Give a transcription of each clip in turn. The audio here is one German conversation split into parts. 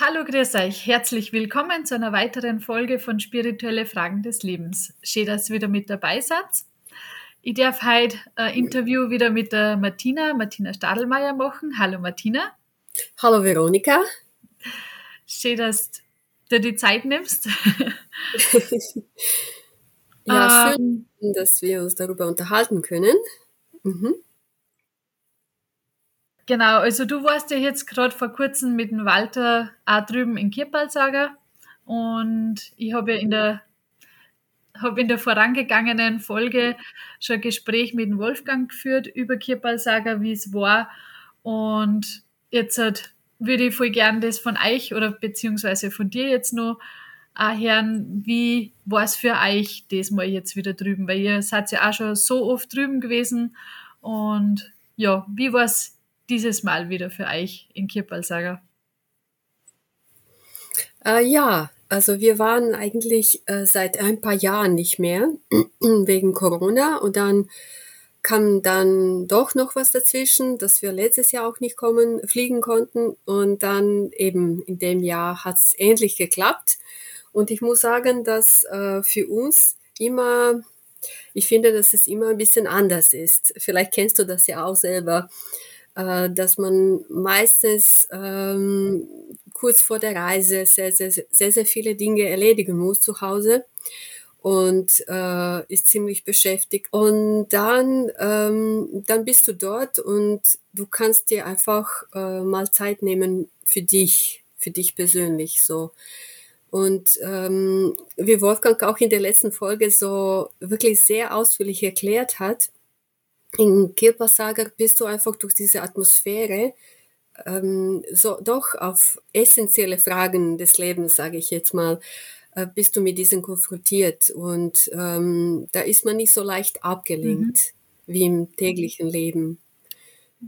Hallo, grüß euch. Herzlich willkommen zu einer weiteren Folge von Spirituelle Fragen des Lebens. Schön, dass ihr wieder mit dabei seid. Ich darf heute ein Interview wieder mit der Martina, Martina Stadelmeier machen. Hallo Martina. Hallo Veronika. Schön, dass du die Zeit nimmst. ja, schön, ähm, dass wir uns darüber unterhalten können. Mhm. Genau, also du warst ja jetzt gerade vor kurzem mit dem Walter auch drüben in Kirpalsager und ich habe ja in der habe in der vorangegangenen Folge schon ein Gespräch mit dem Wolfgang geführt über Kirpalsager, wie es war und jetzt halt würde ich voll gern das von euch oder beziehungsweise von dir jetzt noch auch hören, wie war es für euch das mal jetzt wieder drüben, weil ihr seid ja auch schon so oft drüben gewesen und ja, wie war es dieses Mal wieder für euch in Kirpalsager? Äh, ja, also wir waren eigentlich äh, seit ein paar Jahren nicht mehr wegen Corona und dann kam dann doch noch was dazwischen, dass wir letztes Jahr auch nicht kommen, fliegen konnten und dann eben in dem Jahr hat es endlich geklappt und ich muss sagen, dass äh, für uns immer, ich finde, dass es immer ein bisschen anders ist. Vielleicht kennst du das ja auch selber äh, dass man meistens ähm, kurz vor der Reise sehr, sehr, sehr, sehr viele Dinge erledigen muss zu Hause und äh, ist ziemlich beschäftigt. Und dann, ähm, dann bist du dort und du kannst dir einfach äh, mal Zeit nehmen für dich, für dich persönlich so. Und ähm, wie Wolfgang auch in der letzten Folge so wirklich sehr ausführlich erklärt hat, in Kirpasager bist du einfach durch diese Atmosphäre ähm, so doch auf essentielle Fragen des Lebens, sage ich jetzt mal, äh, bist du mit diesen konfrontiert und ähm, da ist man nicht so leicht abgelenkt mhm. wie im täglichen Leben.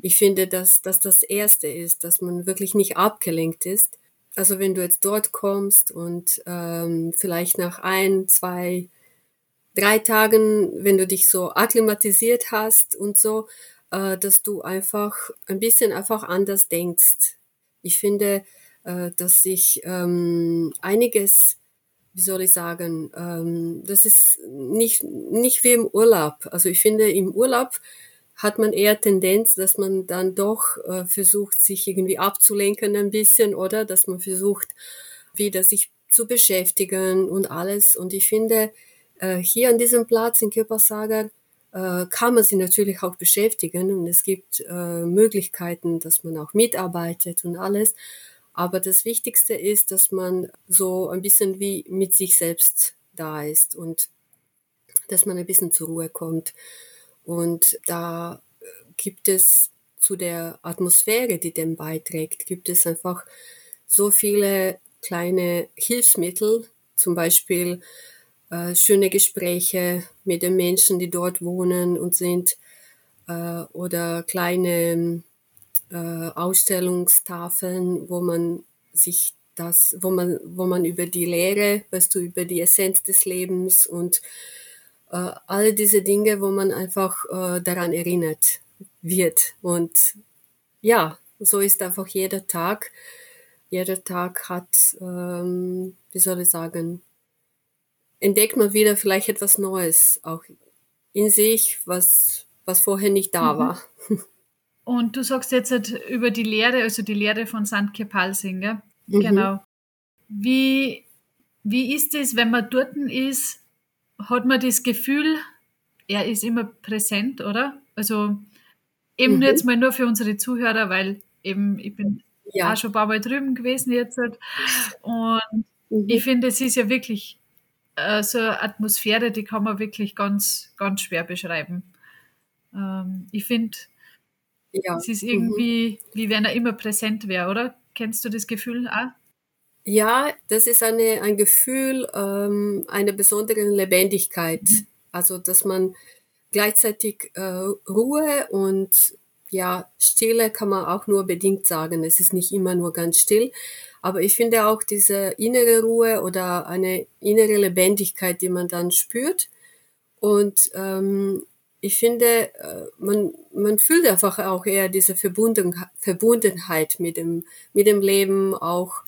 Ich finde, dass, dass das Erste ist, dass man wirklich nicht abgelenkt ist. Also wenn du jetzt dort kommst und ähm, vielleicht nach ein, zwei drei Tagen, wenn du dich so akklimatisiert hast und so, äh, dass du einfach ein bisschen einfach anders denkst. Ich finde, äh, dass sich ähm, einiges, wie soll ich sagen, ähm, das ist nicht, nicht wie im Urlaub. Also ich finde, im Urlaub hat man eher Tendenz, dass man dann doch äh, versucht, sich irgendwie abzulenken ein bisschen oder dass man versucht, wieder sich zu beschäftigen und alles. Und ich finde, hier an diesem Platz in Kirpasagar äh, kann man sich natürlich auch beschäftigen und es gibt äh, Möglichkeiten, dass man auch mitarbeitet und alles. Aber das Wichtigste ist, dass man so ein bisschen wie mit sich selbst da ist und dass man ein bisschen zur Ruhe kommt. Und da gibt es zu der Atmosphäre, die dem beiträgt, gibt es einfach so viele kleine Hilfsmittel, zum Beispiel äh, schöne Gespräche mit den Menschen, die dort wohnen und sind, äh, oder kleine äh, Ausstellungstafeln, wo man sich das, wo man, wo man über die Lehre, weißt du, über die Essenz des Lebens und äh, all diese Dinge, wo man einfach äh, daran erinnert wird. Und ja, so ist einfach jeder Tag. Jeder Tag hat, ähm, wie soll ich sagen, entdeckt man wieder vielleicht etwas Neues auch in sich, was, was vorher nicht da mhm. war. Und du sagst jetzt halt über die Lehre, also die Lehre von St. Kepalsing, gell? Mhm. Genau. Wie, wie ist es, wenn man dort ist? Hat man das Gefühl, er ist immer präsent, oder? Also eben mhm. jetzt mal nur für unsere Zuhörer, weil eben ich bin ja. auch schon ein paar Mal drüben gewesen jetzt. Halt. Und mhm. ich finde, es ist ja wirklich äh, so eine Atmosphäre, die kann man wirklich ganz, ganz schwer beschreiben. Ähm, ich finde, ja. es ist irgendwie, mhm. wie wenn er immer präsent wäre, oder? Kennst du das Gefühl auch? Ja, das ist eine, ein Gefühl ähm, einer besonderen Lebendigkeit. Mhm. Also, dass man gleichzeitig äh, Ruhe und ja, Stille kann man auch nur bedingt sagen. Es ist nicht immer nur ganz still, aber ich finde auch diese innere Ruhe oder eine innere Lebendigkeit, die man dann spürt. Und ähm, ich finde, äh, man, man fühlt einfach auch eher diese Verbunden, Verbundenheit mit dem, mit dem Leben, auch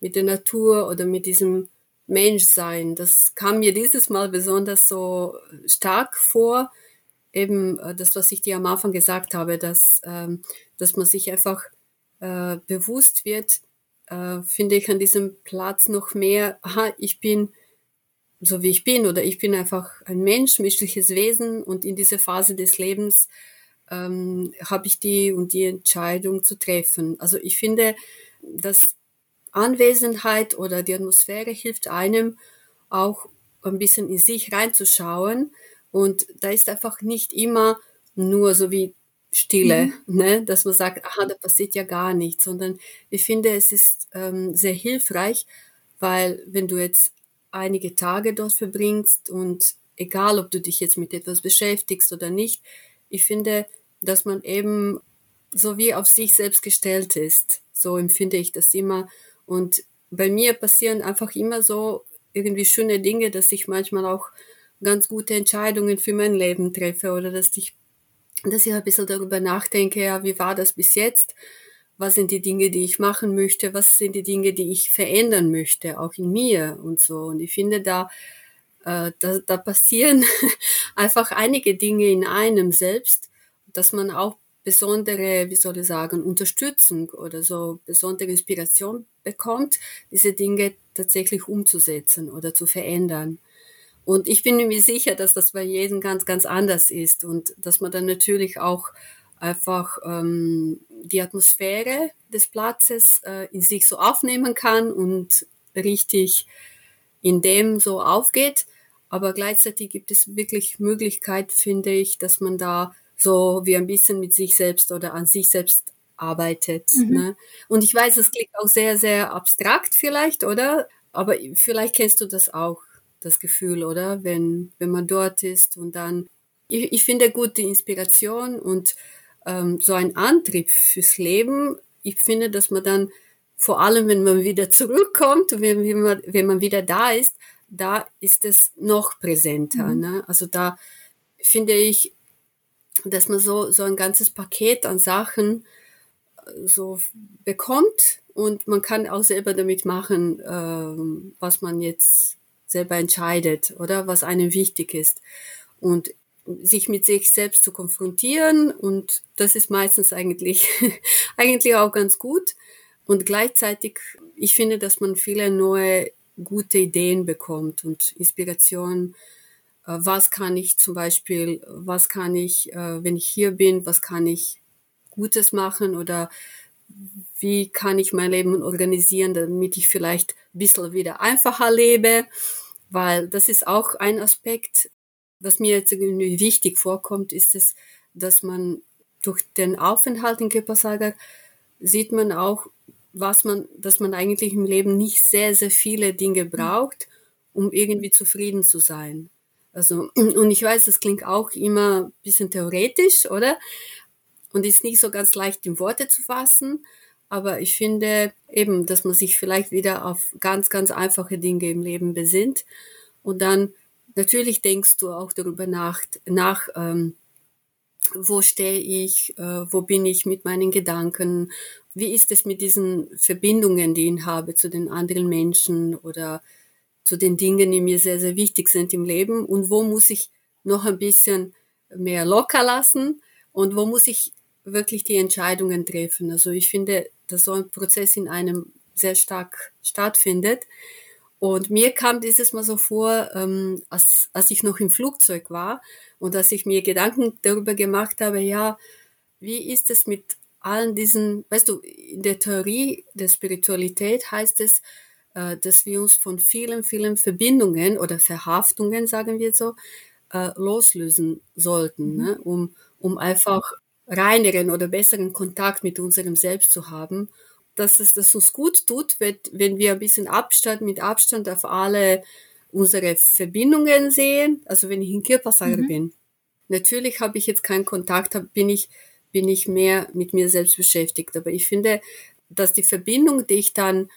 mit der Natur oder mit diesem Menschsein. Das kam mir dieses Mal besonders so stark vor. Eben äh, das, was ich dir am Anfang gesagt habe, dass, ähm, dass man sich einfach äh, bewusst wird, äh, finde ich an diesem Platz noch mehr, aha, ich bin so wie ich bin oder ich bin einfach ein Mensch, menschliches Wesen und in dieser Phase des Lebens ähm, habe ich die und die Entscheidung zu treffen. Also ich finde, dass Anwesenheit oder die Atmosphäre hilft einem auch ein bisschen in sich reinzuschauen und da ist einfach nicht immer nur so wie Stille, mhm. ne? dass man sagt, aha, da passiert ja gar nichts, sondern ich finde, es ist ähm, sehr hilfreich, weil wenn du jetzt einige Tage dort verbringst und egal, ob du dich jetzt mit etwas beschäftigst oder nicht, ich finde, dass man eben so wie auf sich selbst gestellt ist. So empfinde ich das immer. Und bei mir passieren einfach immer so irgendwie schöne Dinge, dass ich manchmal auch ganz gute Entscheidungen für mein Leben treffe oder dass ich dass ich ein bisschen darüber nachdenke, ja, wie war das bis jetzt? Was sind die Dinge, die ich machen möchte? Was sind die Dinge, die ich verändern möchte, auch in mir und so. Und ich finde, da, äh, da, da passieren einfach einige Dinge in einem selbst, dass man auch besondere, wie soll ich sagen, Unterstützung oder so besondere Inspiration bekommt, diese Dinge tatsächlich umzusetzen oder zu verändern. Und ich bin mir sicher, dass das bei jedem ganz, ganz anders ist und dass man dann natürlich auch einfach ähm, die Atmosphäre des Platzes äh, in sich so aufnehmen kann und richtig in dem so aufgeht. Aber gleichzeitig gibt es wirklich Möglichkeit, finde ich, dass man da so wie ein bisschen mit sich selbst oder an sich selbst arbeitet. Mhm. Ne? Und ich weiß, es klingt auch sehr, sehr abstrakt vielleicht, oder? Aber vielleicht kennst du das auch das Gefühl, oder? Wenn, wenn man dort ist und dann, ich, ich finde gute Inspiration und ähm, so ein Antrieb fürs Leben. Ich finde, dass man dann, vor allem wenn man wieder zurückkommt, wenn, wenn, man, wenn man wieder da ist, da ist es noch präsenter. Mhm. Ne? Also da finde ich, dass man so, so ein ganzes Paket an Sachen äh, so bekommt und man kann auch selber damit machen, äh, was man jetzt selber entscheidet oder was einem wichtig ist. Und sich mit sich selbst zu konfrontieren und das ist meistens eigentlich, eigentlich auch ganz gut. Und gleichzeitig, ich finde, dass man viele neue gute Ideen bekommt und Inspiration. Äh, was kann ich zum Beispiel, was kann ich, äh, wenn ich hier bin, was kann ich Gutes machen oder wie kann ich mein Leben organisieren, damit ich vielleicht ein bisschen wieder einfacher lebe weil das ist auch ein Aspekt, was mir jetzt irgendwie wichtig vorkommt, ist es, dass man durch den Aufenthalt in Köpersager sieht man auch, was man, dass man eigentlich im Leben nicht sehr, sehr viele Dinge braucht, um irgendwie zufrieden zu sein. Also, und ich weiß, das klingt auch immer ein bisschen theoretisch, oder? Und ist nicht so ganz leicht in Worte zu fassen. Aber ich finde eben, dass man sich vielleicht wieder auf ganz, ganz einfache Dinge im Leben besinnt. Und dann natürlich denkst du auch darüber nach, nach ähm, wo stehe ich, äh, wo bin ich mit meinen Gedanken, wie ist es mit diesen Verbindungen, die ich habe zu den anderen Menschen oder zu den Dingen, die mir sehr, sehr wichtig sind im Leben? Und wo muss ich noch ein bisschen mehr locker lassen? Und wo muss ich wirklich die Entscheidungen treffen. Also ich finde, dass so ein Prozess in einem sehr stark stattfindet. Und mir kam dieses Mal so vor, ähm, als, als ich noch im Flugzeug war und als ich mir Gedanken darüber gemacht habe, ja, wie ist es mit allen diesen, weißt du, in der Theorie der Spiritualität heißt es, äh, dass wir uns von vielen, vielen Verbindungen oder Verhaftungen, sagen wir so, äh, loslösen sollten, mhm. ne? um, um einfach reineren oder besseren Kontakt mit unserem Selbst zu haben, dass es das uns gut tut, wenn wir ein bisschen Abstand mit Abstand auf alle unsere Verbindungen sehen. Also wenn ich in Kirpasager mhm. bin. Natürlich habe ich jetzt keinen Kontakt, bin ich, bin ich mehr mit mir selbst beschäftigt. Aber ich finde, dass die Verbindung, die ich dann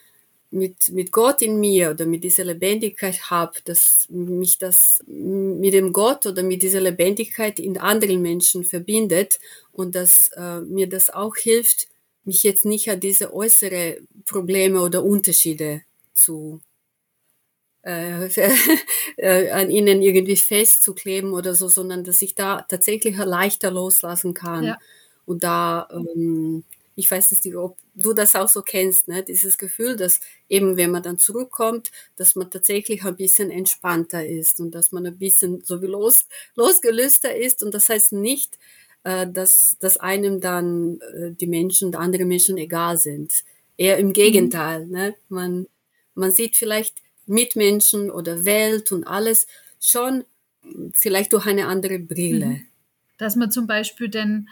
mit, mit Gott in mir oder mit dieser Lebendigkeit habe, dass mich das mit dem Gott oder mit dieser Lebendigkeit in anderen Menschen verbindet und dass äh, mir das auch hilft, mich jetzt nicht an diese äußere Probleme oder Unterschiede zu äh, äh, an ihnen irgendwie festzukleben oder so, sondern dass ich da tatsächlich leichter loslassen kann. Ja. Und da, ähm, ich weiß nicht, ob du das auch so kennst, ne? dieses Gefühl, dass eben, wenn man dann zurückkommt, dass man tatsächlich ein bisschen entspannter ist und dass man ein bisschen so wie los, losgelöster ist. Und das heißt nicht, äh, dass, dass einem dann äh, die Menschen, andere Menschen egal sind. Eher im mhm. Gegenteil. Mhm. Ne? Man, man sieht vielleicht Mitmenschen oder Welt und alles schon vielleicht durch eine andere Brille. Mhm. Dass man zum Beispiel den,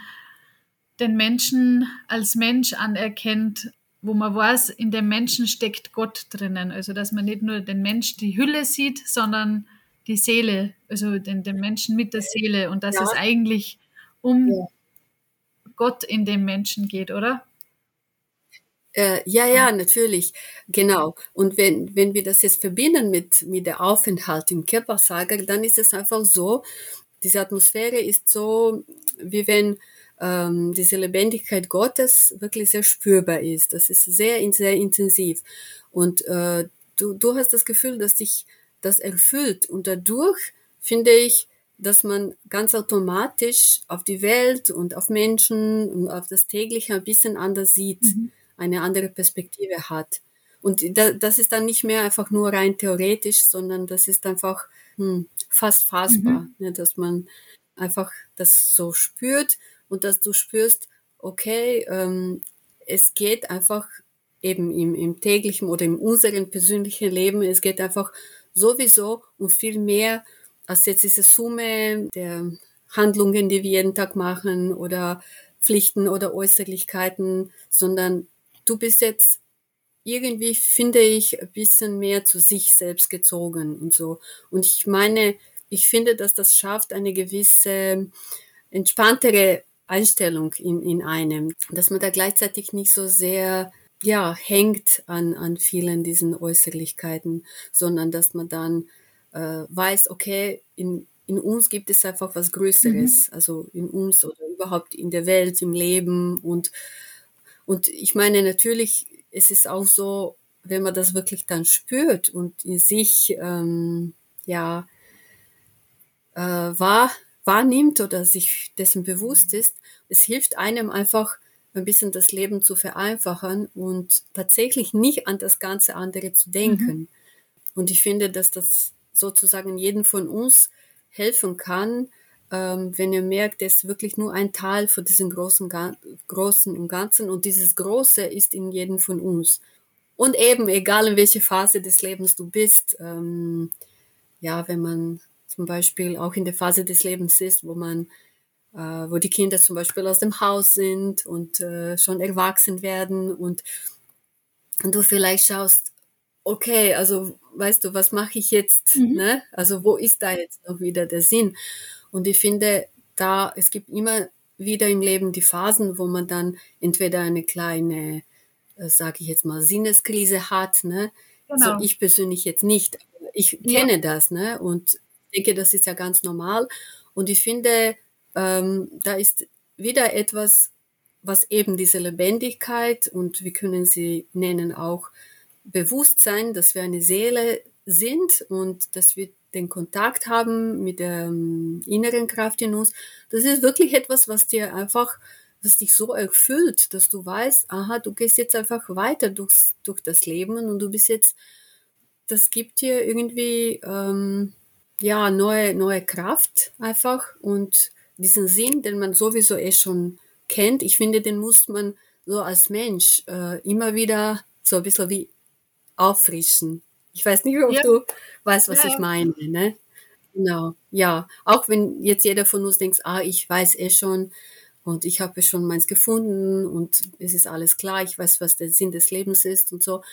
den Menschen als Mensch anerkennt, wo man weiß, in dem Menschen steckt Gott drinnen. Also dass man nicht nur den Mensch die Hülle sieht, sondern die Seele, also den, den Menschen mit der Seele und dass ja. es eigentlich um ja. Gott in dem Menschen geht, oder? Äh, ja, ja, natürlich, genau. Und wenn, wenn wir das jetzt verbinden mit, mit der Aufenthalt im Körpersager, dann ist es einfach so, diese Atmosphäre ist so, wie wenn ähm, diese Lebendigkeit Gottes wirklich sehr spürbar ist. Das ist sehr, sehr intensiv. Und äh, du, du hast das Gefühl, dass dich das erfüllt. Und dadurch finde ich, dass man ganz automatisch auf die Welt und auf Menschen und auf das tägliche ein bisschen anders sieht. Mhm eine andere Perspektive hat. Und das ist dann nicht mehr einfach nur rein theoretisch, sondern das ist einfach hm, fast fassbar, mhm. ne, dass man einfach das so spürt und dass du spürst, okay, ähm, es geht einfach eben im, im täglichen oder in unserem persönlichen Leben, es geht einfach sowieso um viel mehr als jetzt diese Summe der Handlungen, die wir jeden Tag machen oder Pflichten oder Äußerlichkeiten, sondern du bist jetzt irgendwie, finde ich, ein bisschen mehr zu sich selbst gezogen und so. Und ich meine, ich finde, dass das schafft eine gewisse entspanntere Einstellung in, in einem, dass man da gleichzeitig nicht so sehr ja, hängt an, an vielen diesen Äußerlichkeiten, sondern dass man dann äh, weiß, okay, in, in uns gibt es einfach was Größeres, mhm. also in uns oder überhaupt in der Welt, im Leben. Und und ich meine, natürlich, es ist auch so, wenn man das wirklich dann spürt und in sich ähm, ja äh, wahr, wahrnimmt oder sich dessen bewusst ist, es hilft einem einfach ein bisschen das Leben zu vereinfachen und tatsächlich nicht an das ganze andere zu denken. Mhm. Und ich finde, dass das sozusagen jeden von uns helfen kann, ähm, wenn ihr merkt, es ist wirklich nur ein Teil von diesem großen, großen und Ganzen und dieses Große ist in jedem von uns. Und eben, egal in welcher Phase des Lebens du bist, ähm, ja, wenn man zum Beispiel auch in der Phase des Lebens ist, wo man, äh, wo die Kinder zum Beispiel aus dem Haus sind und äh, schon erwachsen werden und, und du vielleicht schaust, okay, also weißt du, was mache ich jetzt? Mhm. Ne? Also wo ist da jetzt noch wieder der Sinn? Und ich finde, da, es gibt immer wieder im Leben die Phasen, wo man dann entweder eine kleine, äh, sage ich jetzt mal, Sinneskrise hat. Ne? Genau. So ich persönlich jetzt nicht. Ich kenne ja. das, ne? Und denke, das ist ja ganz normal. Und ich finde, ähm, da ist wieder etwas, was eben diese Lebendigkeit und wir können sie nennen auch Bewusstsein, dass wir eine Seele sind und dass wir den Kontakt haben mit der ähm, inneren Kraft in uns, das ist wirklich etwas, was dir einfach, was dich so erfüllt, dass du weißt, aha, du gehst jetzt einfach weiter durchs, durch das Leben und du bist jetzt, das gibt dir irgendwie, ähm, ja, neue, neue Kraft einfach und diesen Sinn, den man sowieso eh schon kennt, ich finde, den muss man so als Mensch äh, immer wieder so ein bisschen wie auffrischen. Ich weiß nicht, ob ja. du weißt, was ja. ich meine. Ne? Genau, ja. Auch wenn jetzt jeder von uns denkt, ah, ich weiß eh schon und ich habe schon meins gefunden und es ist alles klar, ich weiß, was der Sinn des Lebens ist und so.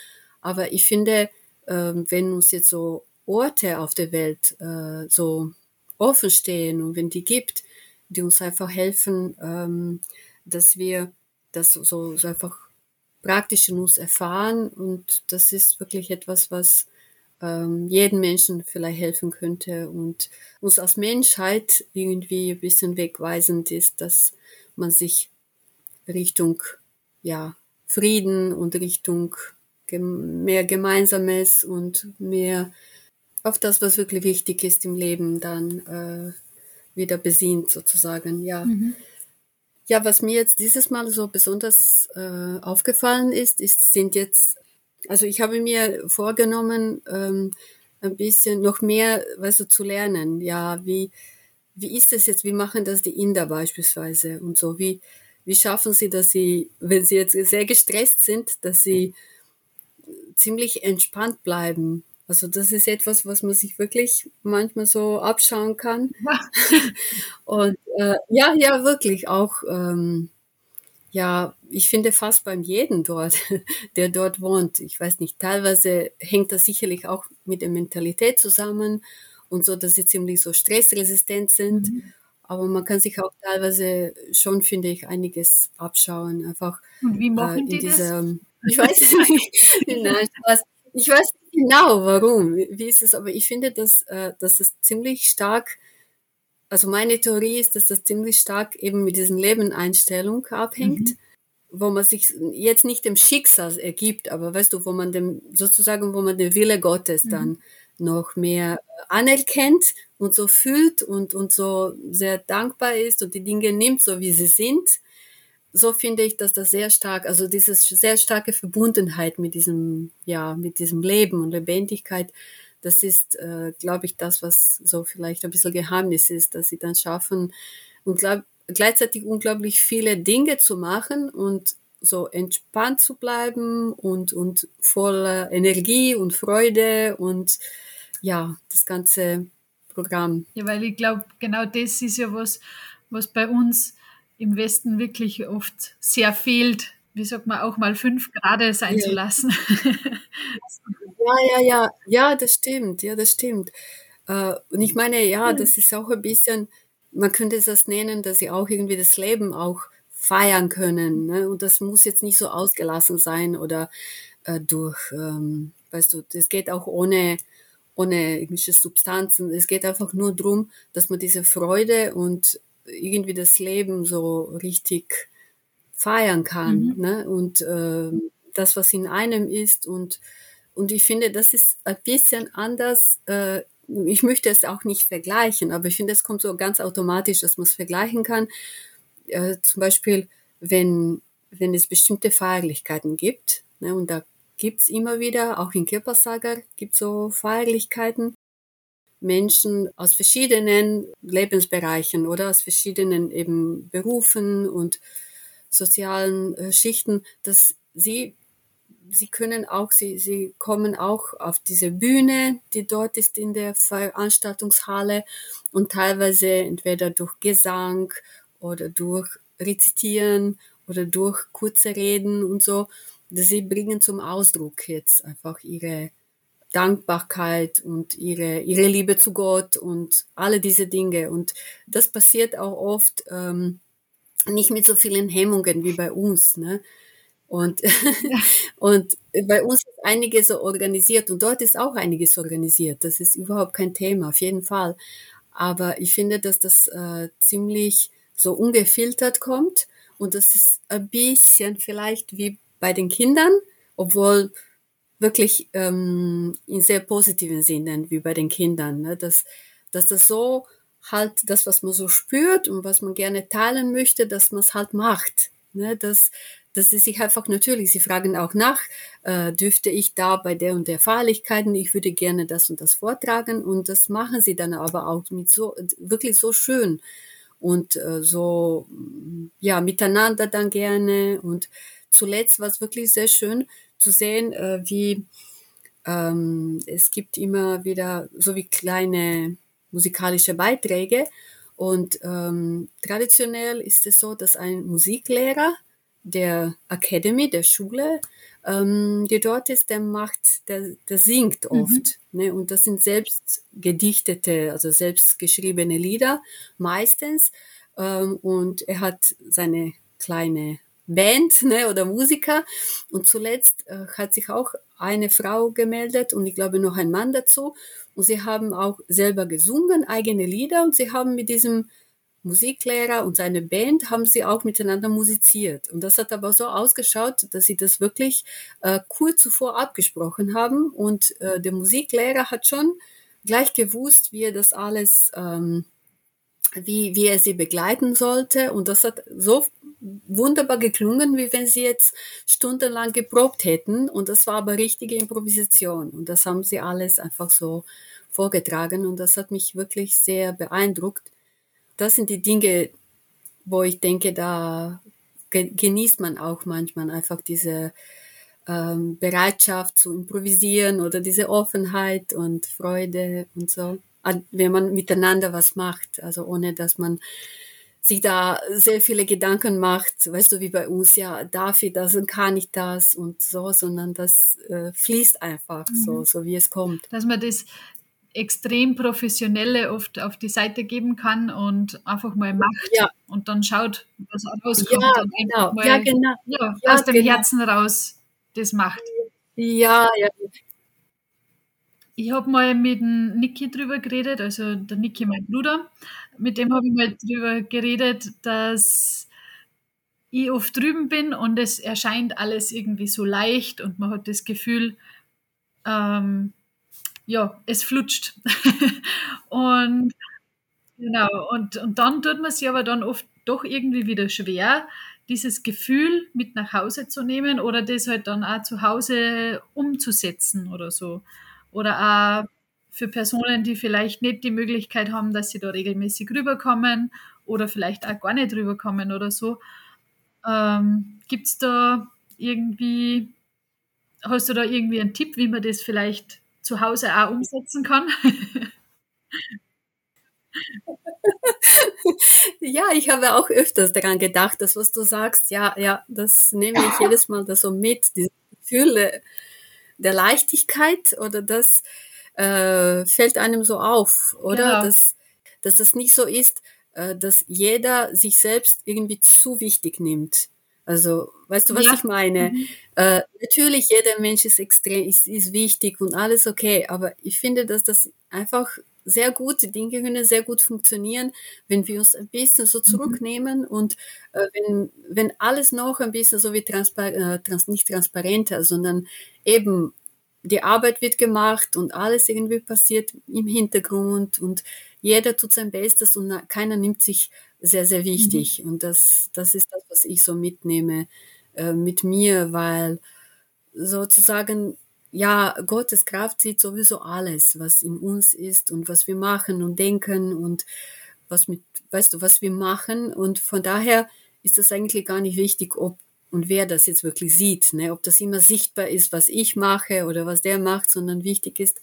Aber ich finde, ähm, wenn uns jetzt so Orte auf der Welt äh, so offen stehen und wenn die gibt, die uns einfach helfen, ähm, dass wir das so, so einfach praktisch in uns erfahren und das ist wirklich etwas, was ähm, jeden Menschen vielleicht helfen könnte und uns als Menschheit irgendwie ein bisschen wegweisend ist, dass man sich Richtung ja, Frieden und Richtung mehr Gemeinsames und mehr auf das, was wirklich wichtig ist im Leben, dann äh, wieder besinnt sozusagen. Ja. Mhm. Ja, was mir jetzt dieses Mal so besonders äh, aufgefallen ist, ist, sind jetzt, also ich habe mir vorgenommen, ähm, ein bisschen noch mehr, weißt du, zu lernen. Ja, wie, wie ist das jetzt? Wie machen das die Inder beispielsweise und so? Wie, wie schaffen sie, dass sie, wenn sie jetzt sehr gestresst sind, dass sie ziemlich entspannt bleiben? Also das ist etwas, was man sich wirklich manchmal so abschauen kann. und äh, ja, ja, wirklich auch. Ähm, ja, ich finde fast beim jeden dort, der dort wohnt. Ich weiß nicht, teilweise hängt das sicherlich auch mit der Mentalität zusammen und so, dass sie ziemlich so stressresistent sind. Mhm. Aber man kann sich auch teilweise schon, finde ich, einiges abschauen. Einfach und wie machen äh, die dieser, das? Ich weiß es nicht. Nein, Spaß. Ich weiß nicht genau, warum. Wie ist es? Aber ich finde, dass, äh, dass es ziemlich stark, also meine Theorie ist, dass das ziemlich stark eben mit diesen Lebeneinstellung abhängt, mhm. wo man sich jetzt nicht dem Schicksal ergibt, aber weißt du, wo man dem, sozusagen, wo man den Wille Gottes mhm. dann noch mehr anerkennt und so fühlt und, und so sehr dankbar ist und die Dinge nimmt, so wie sie sind so finde ich, dass das sehr stark, also diese sehr starke Verbundenheit mit diesem, ja, mit diesem Leben und Lebendigkeit, das ist, äh, glaube ich, das, was so vielleicht ein bisschen Geheimnis ist, dass sie dann schaffen und glaub, gleichzeitig unglaublich viele Dinge zu machen und so entspannt zu bleiben und, und voller Energie und Freude und ja, das ganze Programm. Ja, weil ich glaube, genau das ist ja was, was bei uns im Westen wirklich oft sehr fehlt, wie sagt man, auch mal fünf Grad sein ja. zu lassen. ja, ja, ja, ja, das stimmt, ja, das stimmt. Äh, und ich meine, ja, das ist auch ein bisschen, man könnte das nennen, dass sie auch irgendwie das Leben auch feiern können. Ne? Und das muss jetzt nicht so ausgelassen sein oder äh, durch, ähm, weißt du, das geht auch ohne, ohne irgendwelche Substanzen. Es geht einfach nur darum, dass man diese Freude und irgendwie das Leben so richtig feiern kann. Mhm. Ne? Und äh, das, was in einem ist. Und, und ich finde, das ist ein bisschen anders. Äh, ich möchte es auch nicht vergleichen, aber ich finde, es kommt so ganz automatisch, dass man es vergleichen kann. Äh, zum Beispiel, wenn, wenn es bestimmte Feierlichkeiten gibt, ne, und da gibt's immer wieder, auch in Kirpasagar gibt so Feierlichkeiten, Menschen aus verschiedenen Lebensbereichen oder aus verschiedenen eben Berufen und sozialen äh, Schichten, dass sie sie können auch, sie, sie kommen auch auf diese Bühne, die dort ist in der Veranstaltungshalle und teilweise entweder durch Gesang oder durch Rezitieren oder durch kurze Reden und so, sie bringen zum Ausdruck jetzt einfach ihre Dankbarkeit und ihre, ihre Liebe zu Gott und alle diese Dinge. Und das passiert auch oft ähm, nicht mit so vielen Hemmungen wie bei uns. Ne? Und, und bei uns ist einiges so organisiert und dort ist auch einiges organisiert. Das ist überhaupt kein Thema, auf jeden Fall. Aber ich finde, dass das äh, ziemlich so ungefiltert kommt und das ist ein bisschen vielleicht wie bei den Kindern, obwohl wirklich ähm, in sehr positiven Sinne, wie bei den Kindern, ne? dass, dass das so halt das, was man so spürt und was man gerne teilen möchte, dass man es halt macht. Ne? Dass, dass sie sich einfach natürlich, sie fragen auch nach, äh, dürfte ich da bei der und der Feierlichkeiten, ich würde gerne das und das vortragen und das machen sie dann aber auch mit so, wirklich so schön und äh, so, ja, miteinander dann gerne und zuletzt war es wirklich sehr schön, zu sehen, äh, wie ähm, es gibt immer wieder so wie kleine musikalische Beiträge und ähm, traditionell ist es so, dass ein Musiklehrer der Academy, der Schule, ähm, der dort ist, der macht, der, der singt mhm. oft. Mhm. Ne? Und das sind selbst gedichtete, also selbst geschriebene Lieder meistens. Ähm, und er hat seine kleine Band ne, oder Musiker. Und zuletzt äh, hat sich auch eine Frau gemeldet und ich glaube noch ein Mann dazu. Und sie haben auch selber gesungen, eigene Lieder und sie haben mit diesem Musiklehrer und seine Band haben sie auch miteinander musiziert. Und das hat aber so ausgeschaut, dass sie das wirklich äh, kurz zuvor abgesprochen haben. Und äh, der Musiklehrer hat schon gleich gewusst, wie er das alles, ähm, wie, wie er sie begleiten sollte. Und das hat so wunderbar geklungen, wie wenn sie jetzt stundenlang geprobt hätten. Und das war aber richtige Improvisation. Und das haben sie alles einfach so vorgetragen. Und das hat mich wirklich sehr beeindruckt das sind die Dinge, wo ich denke, da genießt man auch manchmal einfach diese ähm, Bereitschaft zu improvisieren oder diese Offenheit und Freude und so, wenn man miteinander was macht, also ohne dass man sich da sehr viele Gedanken macht, weißt du, wie bei uns, ja, darf ich das und kann ich das und so, sondern das äh, fließt einfach mhm. so, so wie es kommt. Dass man das extrem professionelle oft auf die Seite geben kann und einfach mal macht ja. und dann schaut, was rauskommt. Ja, genau. Mal, ja, genau. Ja, ja, aus dem genau. Herzen raus das macht. Ja, ja. Ich habe mal mit dem Niki drüber geredet, also der Niki, mein Bruder, mit dem habe ich mal drüber geredet, dass ich oft drüben bin und es erscheint alles irgendwie so leicht und man hat das Gefühl, ähm, ja, es flutscht. und genau, und, und dann tut man sich aber dann oft doch irgendwie wieder schwer, dieses Gefühl mit nach Hause zu nehmen oder das halt dann auch zu Hause umzusetzen oder so. Oder auch für Personen, die vielleicht nicht die Möglichkeit haben, dass sie da regelmäßig rüberkommen oder vielleicht auch gar nicht rüberkommen oder so. Ähm, Gibt es da irgendwie, hast du da irgendwie einen Tipp, wie man das vielleicht zu Hause auch umsetzen kann. ja, ich habe auch öfters daran gedacht, dass was du sagst, ja, ja, das nehme ich jedes Mal da so mit, die Gefühle der Leichtigkeit oder das äh, fällt einem so auf, oder? Genau. Dass, dass das nicht so ist, äh, dass jeder sich selbst irgendwie zu wichtig nimmt. Also, weißt du, was ja. ich meine? Mhm. Äh, natürlich, jeder Mensch ist extrem, ist, ist wichtig und alles okay, aber ich finde, dass das einfach sehr gut, die Dinge können sehr gut funktionieren, wenn wir uns ein bisschen so mhm. zurücknehmen mhm. und äh, wenn, wenn alles noch ein bisschen so wie transpar äh, trans nicht transparenter, sondern eben die Arbeit wird gemacht und alles irgendwie passiert im Hintergrund und jeder tut sein Bestes und keiner nimmt sich sehr, sehr wichtig. Mhm. Und das, das ist das, was ich so mitnehme äh, mit mir, weil sozusagen, ja, Gottes Kraft sieht sowieso alles, was in uns ist und was wir machen und denken und was mit, weißt du, was wir machen. Und von daher ist das eigentlich gar nicht wichtig, ob und wer das jetzt wirklich sieht, ne? ob das immer sichtbar ist, was ich mache oder was der macht, sondern wichtig ist,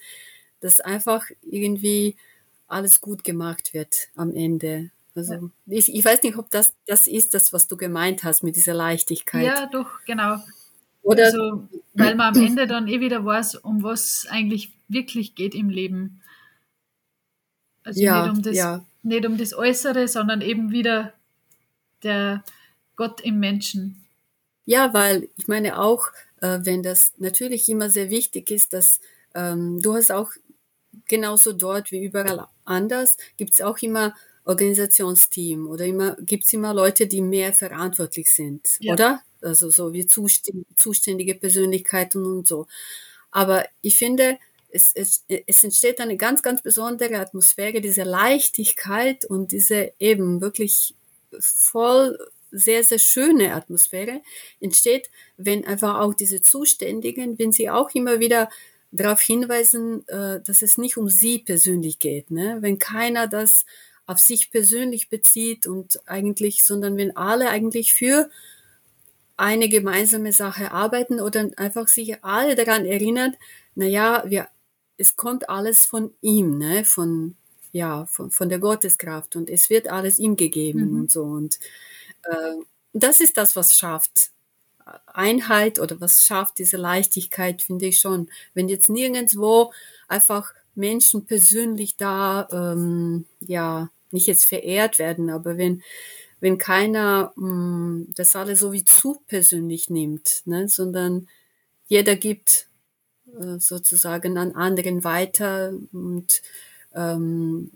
dass einfach irgendwie alles gut gemacht wird am Ende. Also ja. ich, ich weiß nicht, ob das das ist, das, was du gemeint hast mit dieser Leichtigkeit. Ja, doch, genau. Oder also, weil man am Ende dann eh wieder weiß, um was eigentlich wirklich geht im Leben. Also ja, nicht, um das, ja. nicht um das Äußere, sondern eben wieder der Gott im Menschen. Ja, weil ich meine auch, äh, wenn das natürlich immer sehr wichtig ist, dass ähm, du hast auch genauso dort wie überall anders, gibt es auch immer Organisationsteam oder immer gibt es immer Leute, die mehr verantwortlich sind, ja. oder? Also so wie zuständige Persönlichkeiten und so. Aber ich finde, es, es, es entsteht eine ganz, ganz besondere Atmosphäre, diese Leichtigkeit und diese eben wirklich voll sehr, sehr schöne Atmosphäre entsteht, wenn einfach auch diese Zuständigen, wenn sie auch immer wieder darauf hinweisen, äh, dass es nicht um sie persönlich geht. Ne? Wenn keiner das auf sich persönlich bezieht und eigentlich, sondern wenn alle eigentlich für eine gemeinsame Sache arbeiten oder einfach sich alle daran erinnert, na ja, wir, es kommt alles von ihm, ne, von, ja, von, von der Gotteskraft und es wird alles ihm gegeben mhm. und so und das ist das, was schafft Einheit oder was schafft diese Leichtigkeit, finde ich schon. Wenn jetzt nirgendwo einfach Menschen persönlich da, ähm, ja, nicht jetzt verehrt werden, aber wenn, wenn keiner mh, mm, das alles so wie zu persönlich nimmt, ne, sondern jeder gibt äh, sozusagen an anderen weiter und ähm,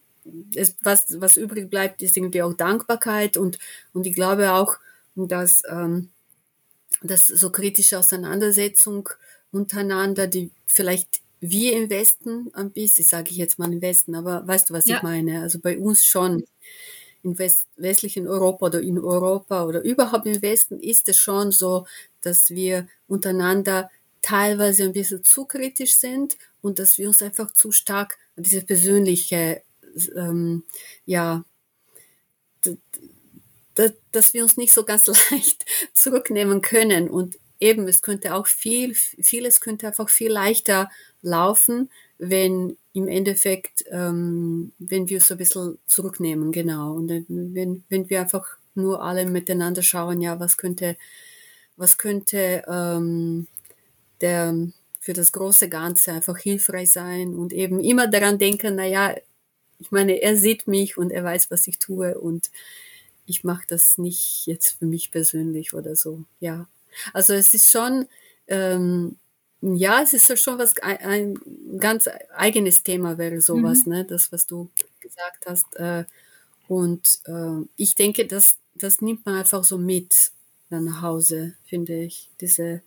es, was, was übrig bleibt, ist irgendwie auch Dankbarkeit und, und ich glaube auch, dass, ähm, dass so kritische Auseinandersetzung untereinander, die vielleicht wir im Westen ein bisschen, sage ich jetzt mal im Westen, aber weißt du, was ja. ich meine? Also bei uns schon im West, westlichen Europa oder in Europa oder überhaupt im Westen ist es schon so, dass wir untereinander teilweise ein bisschen zu kritisch sind und dass wir uns einfach zu stark an diese persönliche, ähm, ja, dass wir uns nicht so ganz leicht zurücknehmen können und eben, es könnte auch viel, vieles könnte einfach viel leichter laufen, wenn im Endeffekt, ähm, wenn wir so ein bisschen zurücknehmen, genau. Und wenn, wenn wir einfach nur alle miteinander schauen, ja, was könnte, was könnte ähm, der für das große Ganze einfach hilfreich sein und eben immer daran denken, na ja, ich meine, er sieht mich und er weiß, was ich tue und ich mache das nicht jetzt für mich persönlich oder so. Ja, also es ist schon ähm, ja, es ist schon was, ein, ganz eigenes Thema wäre sowas, mhm. ne, das, was du gesagt hast. Äh, und äh, ich denke, das, das nimmt man einfach so mit dann nach Hause, finde ich. Diese,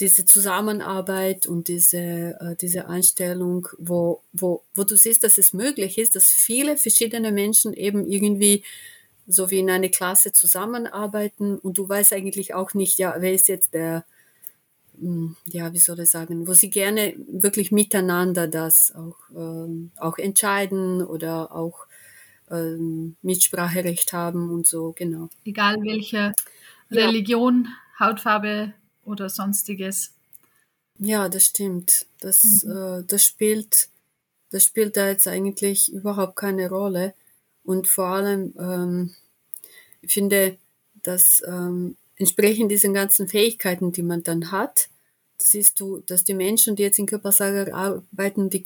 diese Zusammenarbeit und diese, äh, diese Einstellung, wo, wo, wo du siehst, dass es möglich ist, dass viele verschiedene Menschen eben irgendwie so wie in einer Klasse zusammenarbeiten und du weißt eigentlich auch nicht, ja, wer ist jetzt der hm, ja, wie soll ich sagen, wo sie gerne wirklich miteinander das auch, ähm, auch entscheiden oder auch ähm, Mitspracherecht haben und so, genau. Egal welche Religion, ja. Hautfarbe oder sonstiges. Ja, das stimmt. Das, mhm. äh, das spielt, das spielt da jetzt eigentlich überhaupt keine Rolle. Und vor allem, ähm, ich finde, dass ähm, entsprechend diesen ganzen Fähigkeiten, die man dann hat, siehst du, dass die Menschen, die jetzt in Körpersager arbeiten, die,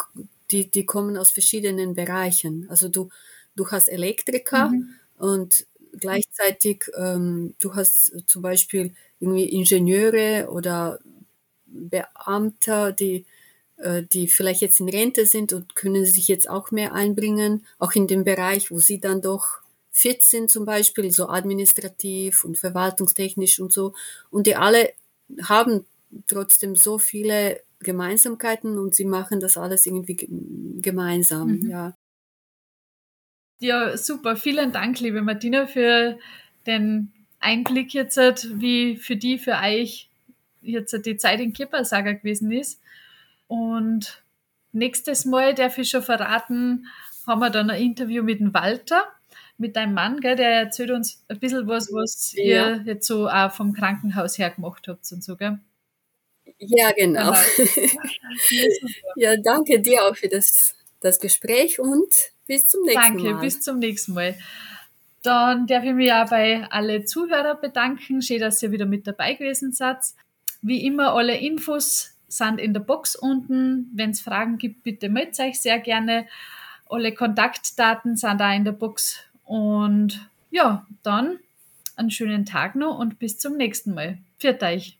die, die kommen aus verschiedenen Bereichen. Also du, du hast Elektriker mhm. und gleichzeitig ähm, du hast zum Beispiel irgendwie Ingenieure oder Beamter, die äh, die vielleicht jetzt in Rente sind und können sich jetzt auch mehr einbringen, auch in dem Bereich, wo sie dann doch fit sind zum Beispiel, so administrativ und verwaltungstechnisch und so. Und die alle haben trotzdem so viele Gemeinsamkeiten und sie machen das alles irgendwie gemeinsam, mhm. ja. Ja, super. Vielen Dank, liebe Martina, für den Einblick jetzt, wie für die, für euch jetzt die Zeit in Kippersager gewesen ist. Und nächstes Mal darf ich schon verraten, haben wir dann ein Interview mit dem Walter mit deinem Mann, gell, der erzählt uns ein bisschen was, was ja. ihr jetzt so auch vom Krankenhaus her gemacht habt und so, gell? Ja, genau. ja, danke dir auch für das, das Gespräch und bis zum nächsten danke, Mal. Danke, bis zum nächsten Mal. Dann darf ich mich auch bei alle Zuhörer bedanken. Schön, dass ihr wieder mit dabei gewesen seid. Wie immer, alle Infos sind in der Box unten. Wenn es Fragen gibt, bitte meldet euch sehr gerne. Alle Kontaktdaten sind da in der Box und ja, dann einen schönen Tag noch und bis zum nächsten Mal. Pfiat euch!